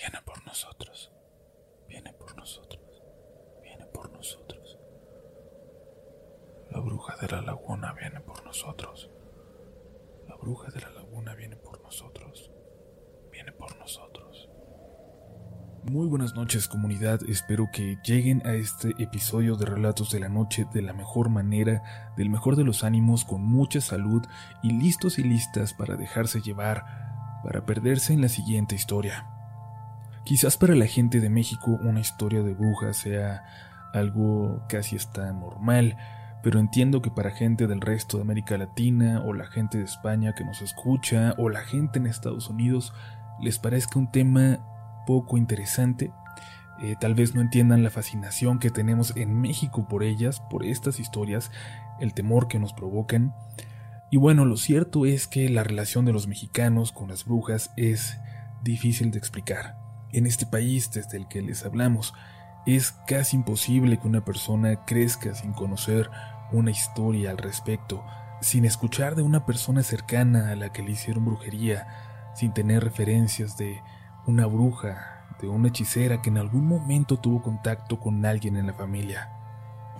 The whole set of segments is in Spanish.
Viene por nosotros. Viene por nosotros. Viene por nosotros. La bruja de la laguna viene por nosotros. La bruja de la laguna viene por nosotros. Viene por nosotros. Muy buenas noches comunidad, espero que lleguen a este episodio de Relatos de la Noche de la mejor manera, del mejor de los ánimos, con mucha salud y listos y listas para dejarse llevar, para perderse en la siguiente historia. Quizás para la gente de México una historia de brujas sea algo casi está normal, pero entiendo que para gente del resto de América Latina o la gente de España que nos escucha o la gente en Estados Unidos les parezca un tema poco interesante. Eh, tal vez no entiendan la fascinación que tenemos en México por ellas, por estas historias, el temor que nos provocan. Y bueno, lo cierto es que la relación de los mexicanos con las brujas es difícil de explicar. En este país desde el que les hablamos, es casi imposible que una persona crezca sin conocer una historia al respecto, sin escuchar de una persona cercana a la que le hicieron brujería, sin tener referencias de una bruja, de una hechicera que en algún momento tuvo contacto con alguien en la familia.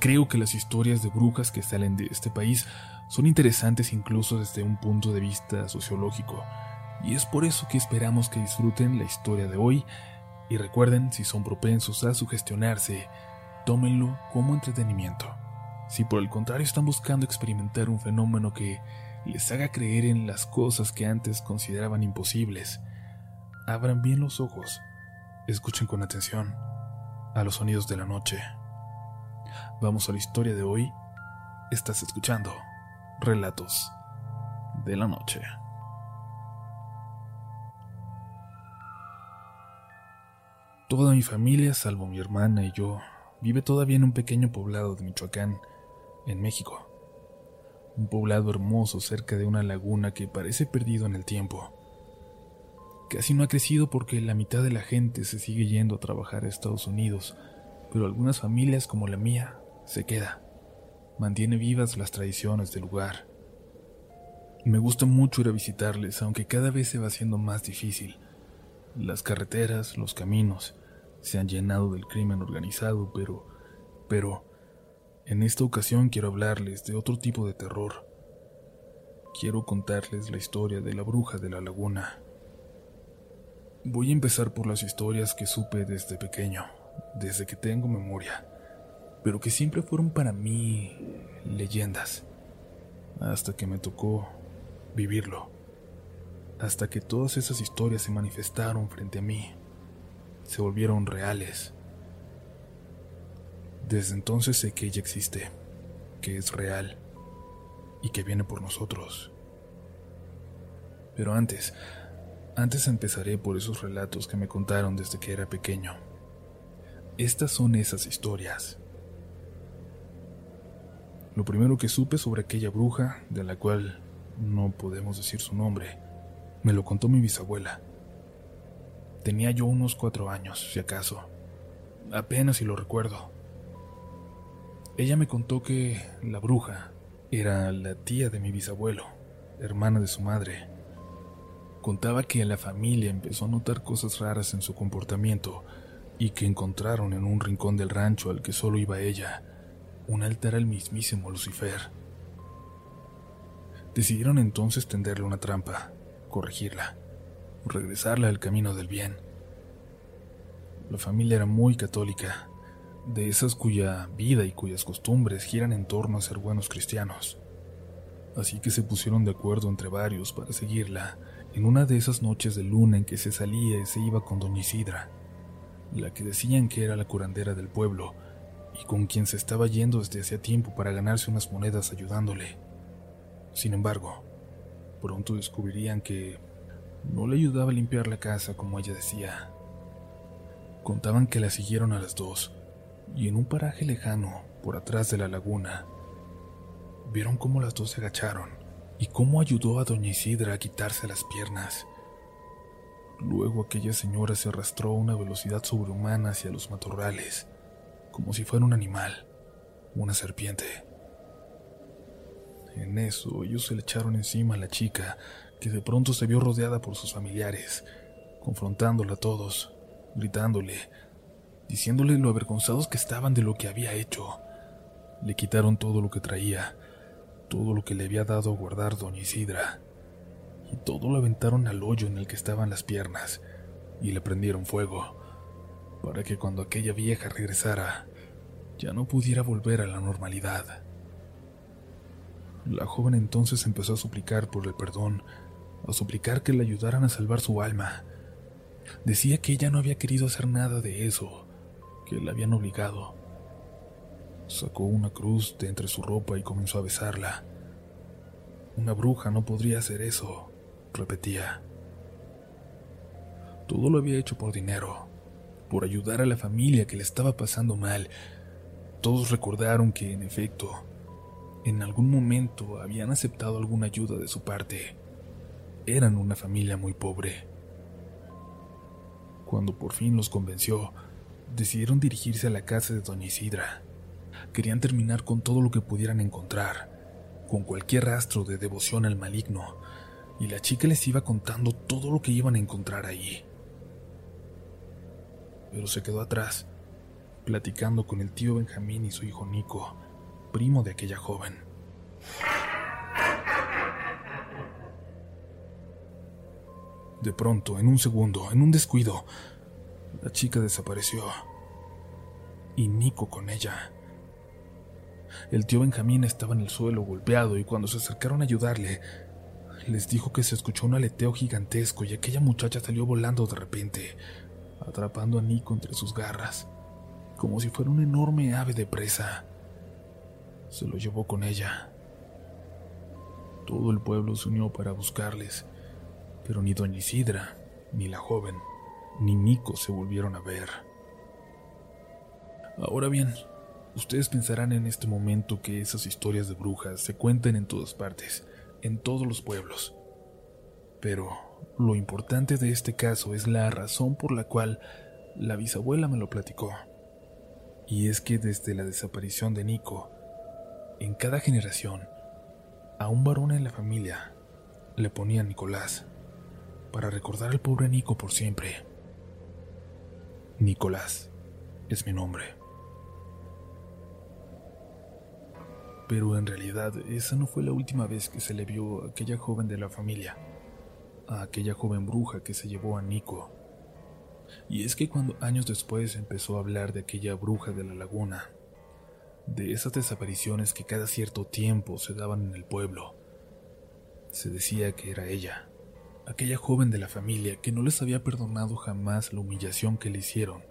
Creo que las historias de brujas que salen de este país son interesantes incluso desde un punto de vista sociológico y es por eso que esperamos que disfruten la historia de hoy y recuerden, si son propensos a sugestionarse, tómenlo como entretenimiento. Si por el contrario están buscando experimentar un fenómeno que les haga creer en las cosas que antes consideraban imposibles, abran bien los ojos, escuchen con atención a los sonidos de la noche. Vamos a la historia de hoy. Estás escuchando Relatos de la Noche. Toda mi familia, salvo mi hermana y yo, vive todavía en un pequeño poblado de Michoacán, en México. Un poblado hermoso cerca de una laguna que parece perdido en el tiempo. Casi no ha crecido porque la mitad de la gente se sigue yendo a trabajar a Estados Unidos, pero algunas familias como la mía se queda. Mantiene vivas las tradiciones del lugar. Me gusta mucho ir a visitarles, aunque cada vez se va haciendo más difícil. Las carreteras, los caminos, se han llenado del crimen organizado, pero, pero, en esta ocasión quiero hablarles de otro tipo de terror. Quiero contarles la historia de la bruja de la laguna. Voy a empezar por las historias que supe desde pequeño, desde que tengo memoria, pero que siempre fueron para mí leyendas, hasta que me tocó vivirlo, hasta que todas esas historias se manifestaron frente a mí se volvieron reales. Desde entonces sé que ella existe, que es real y que viene por nosotros. Pero antes, antes empezaré por esos relatos que me contaron desde que era pequeño. Estas son esas historias. Lo primero que supe sobre aquella bruja, de la cual no podemos decir su nombre, me lo contó mi bisabuela. Tenía yo unos cuatro años, si acaso. Apenas si lo recuerdo. Ella me contó que la bruja era la tía de mi bisabuelo, hermana de su madre. Contaba que la familia empezó a notar cosas raras en su comportamiento y que encontraron en un rincón del rancho al que solo iba ella un altar al mismísimo Lucifer. Decidieron entonces tenderle una trampa, corregirla regresarla al camino del bien. La familia era muy católica, de esas cuya vida y cuyas costumbres giran en torno a ser buenos cristianos. Así que se pusieron de acuerdo entre varios para seguirla en una de esas noches de luna en que se salía y se iba con doña Isidra, la que decían que era la curandera del pueblo y con quien se estaba yendo desde hacía tiempo para ganarse unas monedas ayudándole. Sin embargo, pronto descubrirían que no le ayudaba a limpiar la casa como ella decía. Contaban que la siguieron a las dos y en un paraje lejano, por atrás de la laguna, vieron cómo las dos se agacharon y cómo ayudó a doña Isidra a quitarse las piernas. Luego aquella señora se arrastró a una velocidad sobrehumana hacia los matorrales, como si fuera un animal, una serpiente. En eso ellos se le echaron encima a la chica, que de pronto se vio rodeada por sus familiares, confrontándola a todos, gritándole, diciéndole lo avergonzados que estaban de lo que había hecho. Le quitaron todo lo que traía, todo lo que le había dado a guardar doña Isidra, y todo lo aventaron al hoyo en el que estaban las piernas, y le prendieron fuego, para que cuando aquella vieja regresara, ya no pudiera volver a la normalidad. La joven entonces empezó a suplicar por el perdón, a suplicar que le ayudaran a salvar su alma. Decía que ella no había querido hacer nada de eso, que la habían obligado. Sacó una cruz de entre su ropa y comenzó a besarla. Una bruja no podría hacer eso, repetía. Todo lo había hecho por dinero, por ayudar a la familia que le estaba pasando mal. Todos recordaron que, en efecto, en algún momento habían aceptado alguna ayuda de su parte. Eran una familia muy pobre. Cuando por fin los convenció, decidieron dirigirse a la casa de doña Isidra. Querían terminar con todo lo que pudieran encontrar, con cualquier rastro de devoción al maligno, y la chica les iba contando todo lo que iban a encontrar allí pero se quedó atrás, platicando con el tío Benjamín y su hijo Nico, primo de aquella joven. De pronto, en un segundo, en un descuido, la chica desapareció. Y Nico con ella. El tío Benjamín estaba en el suelo golpeado y cuando se acercaron a ayudarle, les dijo que se escuchó un aleteo gigantesco y aquella muchacha salió volando de repente, atrapando a Nico entre sus garras, como si fuera un enorme ave de presa. Se lo llevó con ella. Todo el pueblo se unió para buscarles, pero ni doña Isidra, ni la joven, ni Nico se volvieron a ver. Ahora bien, ustedes pensarán en este momento que esas historias de brujas se cuentan en todas partes, en todos los pueblos. Pero lo importante de este caso es la razón por la cual la bisabuela me lo platicó. Y es que desde la desaparición de Nico, en cada generación, a un varón en la familia le ponían Nicolás, para recordar al pobre Nico por siempre. Nicolás es mi nombre. Pero en realidad esa no fue la última vez que se le vio a aquella joven de la familia a aquella joven bruja que se llevó a Nico. Y es que cuando años después empezó a hablar de aquella bruja de la laguna, de esas desapariciones que cada cierto tiempo se daban en el pueblo, se decía que era ella, aquella joven de la familia que no les había perdonado jamás la humillación que le hicieron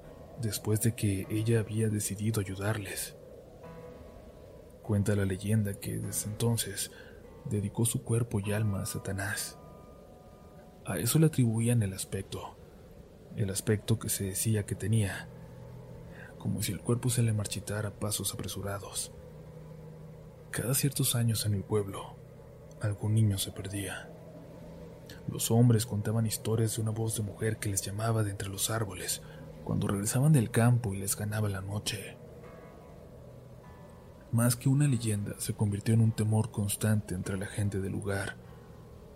después de que ella había decidido ayudarles. Cuenta la leyenda que desde entonces dedicó su cuerpo y alma a Satanás a eso le atribuían el aspecto, el aspecto que se decía que tenía, como si el cuerpo se le marchitara a pasos apresurados. Cada ciertos años en el pueblo, algún niño se perdía. Los hombres contaban historias de una voz de mujer que les llamaba de entre los árboles cuando regresaban del campo y les ganaba la noche. Más que una leyenda, se convirtió en un temor constante entre la gente del lugar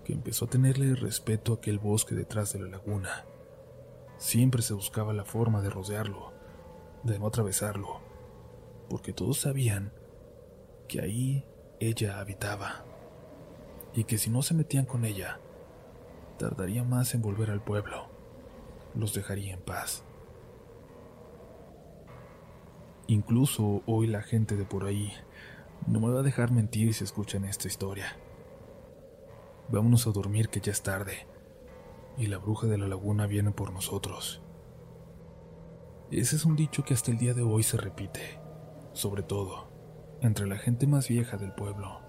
que empezó a tenerle respeto a aquel bosque detrás de la laguna. Siempre se buscaba la forma de rodearlo, de no atravesarlo, porque todos sabían que ahí ella habitaba, y que si no se metían con ella, tardaría más en volver al pueblo, los dejaría en paz. Incluso hoy la gente de por ahí no me va a dejar mentir si escuchan esta historia. Vámonos a dormir que ya es tarde, y la bruja de la laguna viene por nosotros. Ese es un dicho que hasta el día de hoy se repite, sobre todo entre la gente más vieja del pueblo.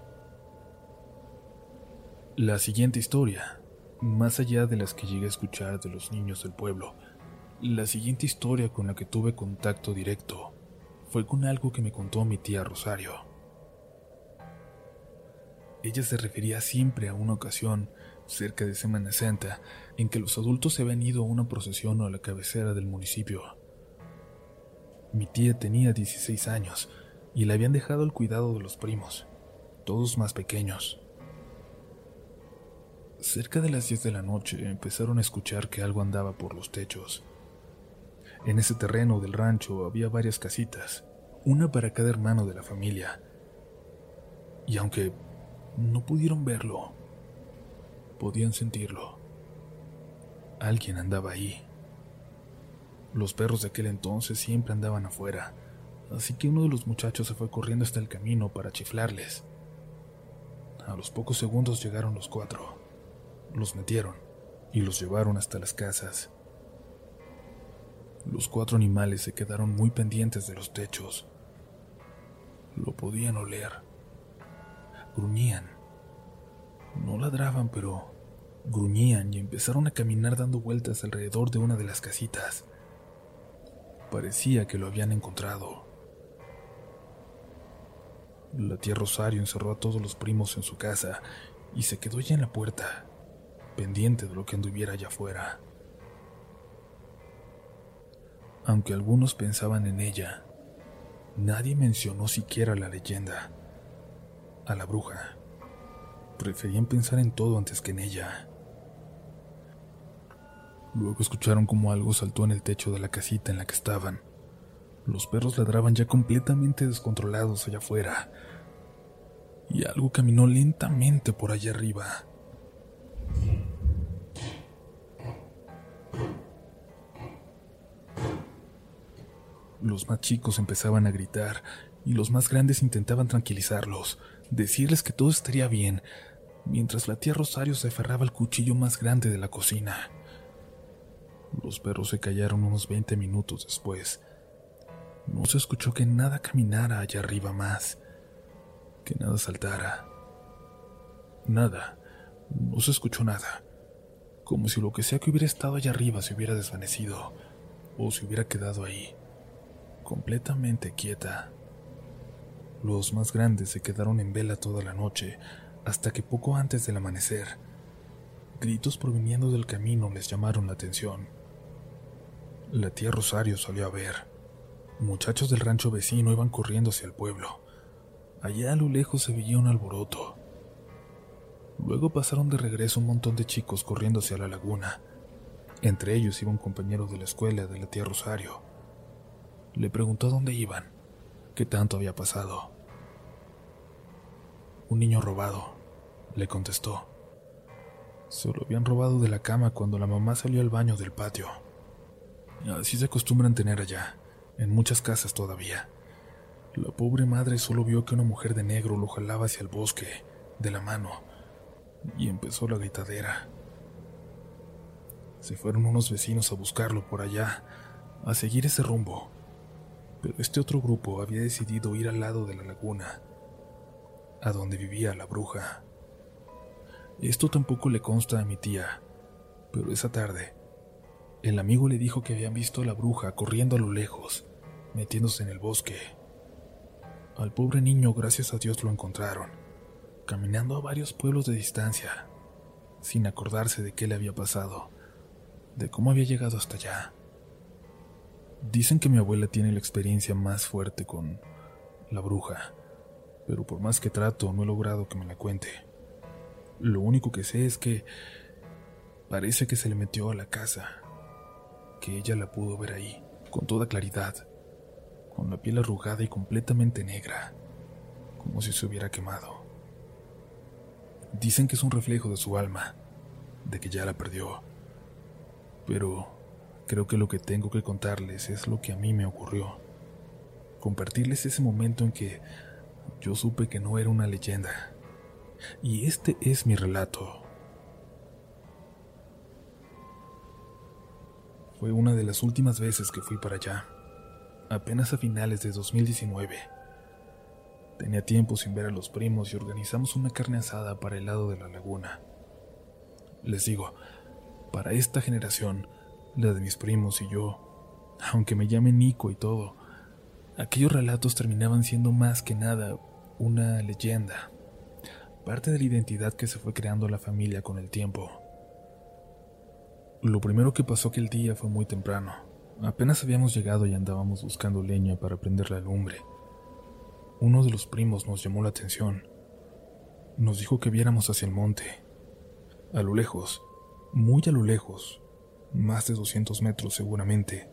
La siguiente historia, más allá de las que llegué a escuchar de los niños del pueblo, la siguiente historia con la que tuve contacto directo fue con algo que me contó mi tía Rosario. Ella se refería siempre a una ocasión, cerca de Semana Santa, en que los adultos se habían ido a una procesión a la cabecera del municipio. Mi tía tenía 16 años y le habían dejado el cuidado de los primos, todos más pequeños. Cerca de las 10 de la noche empezaron a escuchar que algo andaba por los techos. En ese terreno del rancho había varias casitas, una para cada hermano de la familia. Y aunque no pudieron verlo, podían sentirlo. Alguien andaba ahí. Los perros de aquel entonces siempre andaban afuera, así que uno de los muchachos se fue corriendo hasta el camino para chiflarles. A los pocos segundos llegaron los cuatro. Los metieron y los llevaron hasta las casas. Los cuatro animales se quedaron muy pendientes de los techos. Lo podían oler. Gruñían. No ladraban, pero gruñían y empezaron a caminar dando vueltas alrededor de una de las casitas. Parecía que lo habían encontrado. La tía Rosario encerró a todos los primos en su casa y se quedó ya en la puerta, pendiente de lo que anduviera allá afuera. Aunque algunos pensaban en ella, nadie mencionó siquiera la leyenda, a la bruja. Preferían pensar en todo antes que en ella. Luego escucharon como algo saltó en el techo de la casita en la que estaban. Los perros ladraban ya completamente descontrolados allá afuera. Y algo caminó lentamente por allá arriba. Los más chicos empezaban a gritar y los más grandes intentaban tranquilizarlos, decirles que todo estaría bien, mientras la tía Rosario se aferraba al cuchillo más grande de la cocina. Los perros se callaron unos 20 minutos después. No se escuchó que nada caminara allá arriba más, que nada saltara. Nada, no se escuchó nada, como si lo que sea que hubiera estado allá arriba se hubiera desvanecido o se hubiera quedado ahí completamente quieta. Los más grandes se quedaron en vela toda la noche, hasta que poco antes del amanecer, gritos proviniendo del camino les llamaron la atención. La tía Rosario salió a ver. Muchachos del rancho vecino iban corriendo hacia el pueblo. Allá a lo lejos se veía un alboroto. Luego pasaron de regreso un montón de chicos corriendo hacia la laguna. Entre ellos iba un compañero de la escuela de la tía Rosario. Le preguntó dónde iban, qué tanto había pasado. Un niño robado, le contestó. Se lo habían robado de la cama cuando la mamá salió al baño del patio. Así se acostumbran tener allá, en muchas casas todavía. La pobre madre solo vio que una mujer de negro lo jalaba hacia el bosque, de la mano, y empezó la gritadera. Se fueron unos vecinos a buscarlo por allá, a seguir ese rumbo, pero este otro grupo había decidido ir al lado de la laguna, a donde vivía la bruja. Esto tampoco le consta a mi tía, pero esa tarde, el amigo le dijo que habían visto a la bruja corriendo a lo lejos, metiéndose en el bosque. Al pobre niño, gracias a Dios, lo encontraron, caminando a varios pueblos de distancia, sin acordarse de qué le había pasado, de cómo había llegado hasta allá. Dicen que mi abuela tiene la experiencia más fuerte con la bruja, pero por más que trato no he logrado que me la cuente. Lo único que sé es que parece que se le metió a la casa, que ella la pudo ver ahí, con toda claridad, con la piel arrugada y completamente negra, como si se hubiera quemado. Dicen que es un reflejo de su alma, de que ya la perdió, pero Creo que lo que tengo que contarles es lo que a mí me ocurrió. Compartirles ese momento en que yo supe que no era una leyenda. Y este es mi relato. Fue una de las últimas veces que fui para allá, apenas a finales de 2019. Tenía tiempo sin ver a los primos y organizamos una carne asada para el lado de la laguna. Les digo, para esta generación, la de mis primos y yo, aunque me llame Nico y todo, aquellos relatos terminaban siendo más que nada una leyenda, parte de la identidad que se fue creando la familia con el tiempo. Lo primero que pasó aquel día fue muy temprano. Apenas habíamos llegado y andábamos buscando leña para prender la lumbre. Uno de los primos nos llamó la atención. Nos dijo que viéramos hacia el monte. A lo lejos, muy a lo lejos, más de 200 metros seguramente,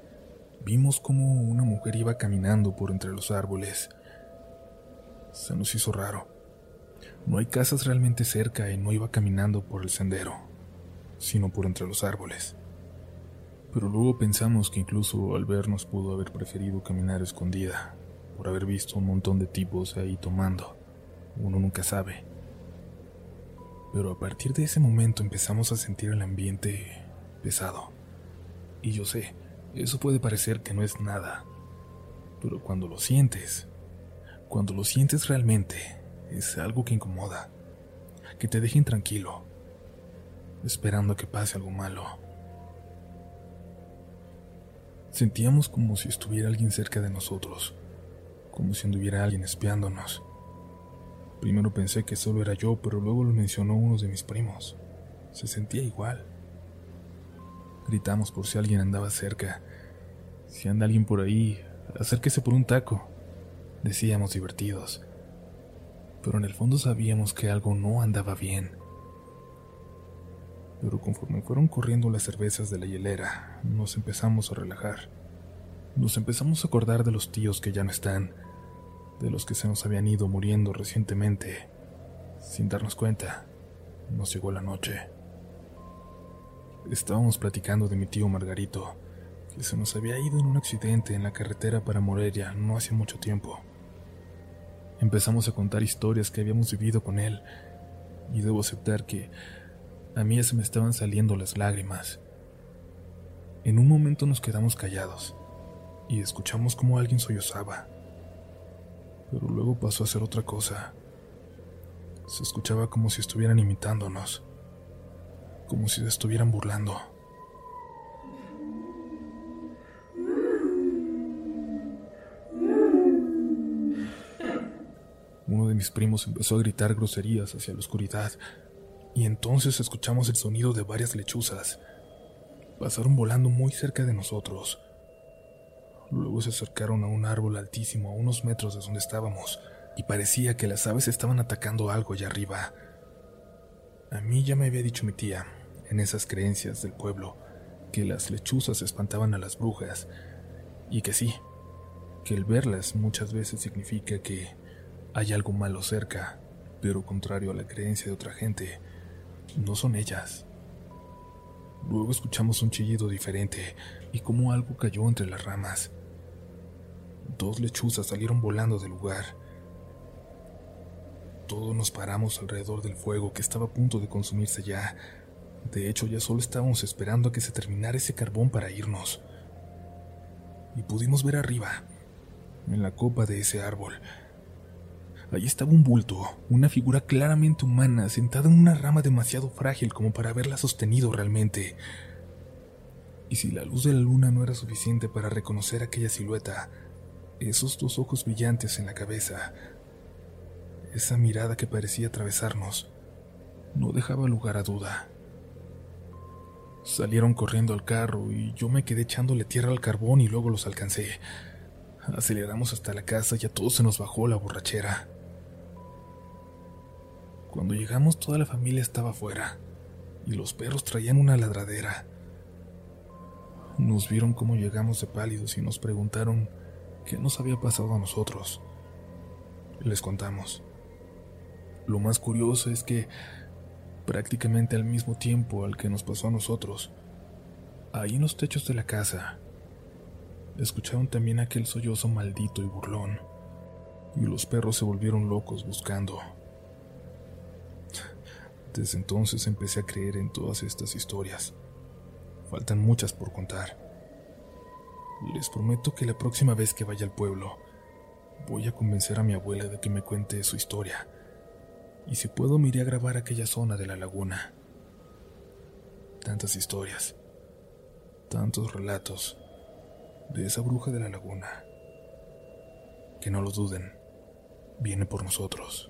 vimos como una mujer iba caminando por entre los árboles. Se nos hizo raro. No hay casas realmente cerca y no iba caminando por el sendero, sino por entre los árboles. Pero luego pensamos que incluso al vernos pudo haber preferido caminar escondida, por haber visto un montón de tipos ahí tomando. Uno nunca sabe. Pero a partir de ese momento empezamos a sentir el ambiente pesado. Y yo sé, eso puede parecer que no es nada, pero cuando lo sientes, cuando lo sientes realmente, es algo que incomoda, que te deja intranquilo, esperando que pase algo malo. Sentíamos como si estuviera alguien cerca de nosotros, como si anduviera alguien espiándonos. Primero pensé que solo era yo, pero luego lo mencionó uno de mis primos. Se sentía igual. Gritamos por si alguien andaba cerca. Si anda alguien por ahí, acérquese por un taco. Decíamos divertidos. Pero en el fondo sabíamos que algo no andaba bien. Pero conforme fueron corriendo las cervezas de la hielera, nos empezamos a relajar. Nos empezamos a acordar de los tíos que ya no están, de los que se nos habían ido muriendo recientemente. Sin darnos cuenta, nos llegó la noche. Estábamos platicando de mi tío Margarito, que se nos había ido en un accidente en la carretera para Morelia no hace mucho tiempo. Empezamos a contar historias que habíamos vivido con él, y debo aceptar que a mí se me estaban saliendo las lágrimas. En un momento nos quedamos callados y escuchamos como alguien sollozaba, pero luego pasó a ser otra cosa. Se escuchaba como si estuvieran imitándonos como si estuvieran burlando. Uno de mis primos empezó a gritar groserías hacia la oscuridad, y entonces escuchamos el sonido de varias lechuzas. Pasaron volando muy cerca de nosotros. Luego se acercaron a un árbol altísimo a unos metros de donde estábamos, y parecía que las aves estaban atacando algo allá arriba. A mí ya me había dicho mi tía en esas creencias del pueblo, que las lechuzas espantaban a las brujas, y que sí, que el verlas muchas veces significa que hay algo malo cerca, pero contrario a la creencia de otra gente, no son ellas. Luego escuchamos un chillido diferente y como algo cayó entre las ramas. Dos lechuzas salieron volando del lugar. Todos nos paramos alrededor del fuego que estaba a punto de consumirse ya, de hecho, ya solo estábamos esperando a que se terminara ese carbón para irnos. Y pudimos ver arriba, en la copa de ese árbol. Allí estaba un bulto, una figura claramente humana, sentada en una rama demasiado frágil como para haberla sostenido realmente. Y si la luz de la luna no era suficiente para reconocer aquella silueta, esos dos ojos brillantes en la cabeza, esa mirada que parecía atravesarnos, no dejaba lugar a duda. Salieron corriendo al carro y yo me quedé echándole tierra al carbón y luego los alcancé. Aceleramos hasta la casa y a todos se nos bajó la borrachera. Cuando llegamos toda la familia estaba afuera y los perros traían una ladradera. Nos vieron cómo llegamos de pálidos y nos preguntaron qué nos había pasado a nosotros. Les contamos. Lo más curioso es que prácticamente al mismo tiempo al que nos pasó a nosotros. Ahí en los techos de la casa, escucharon también aquel sollozo maldito y burlón, y los perros se volvieron locos buscando. Desde entonces empecé a creer en todas estas historias. Faltan muchas por contar. Les prometo que la próxima vez que vaya al pueblo, voy a convencer a mi abuela de que me cuente su historia y si puedo me iré a grabar aquella zona de la laguna. Tantas historias, tantos relatos de esa bruja de la laguna. Que no lo duden, viene por nosotros.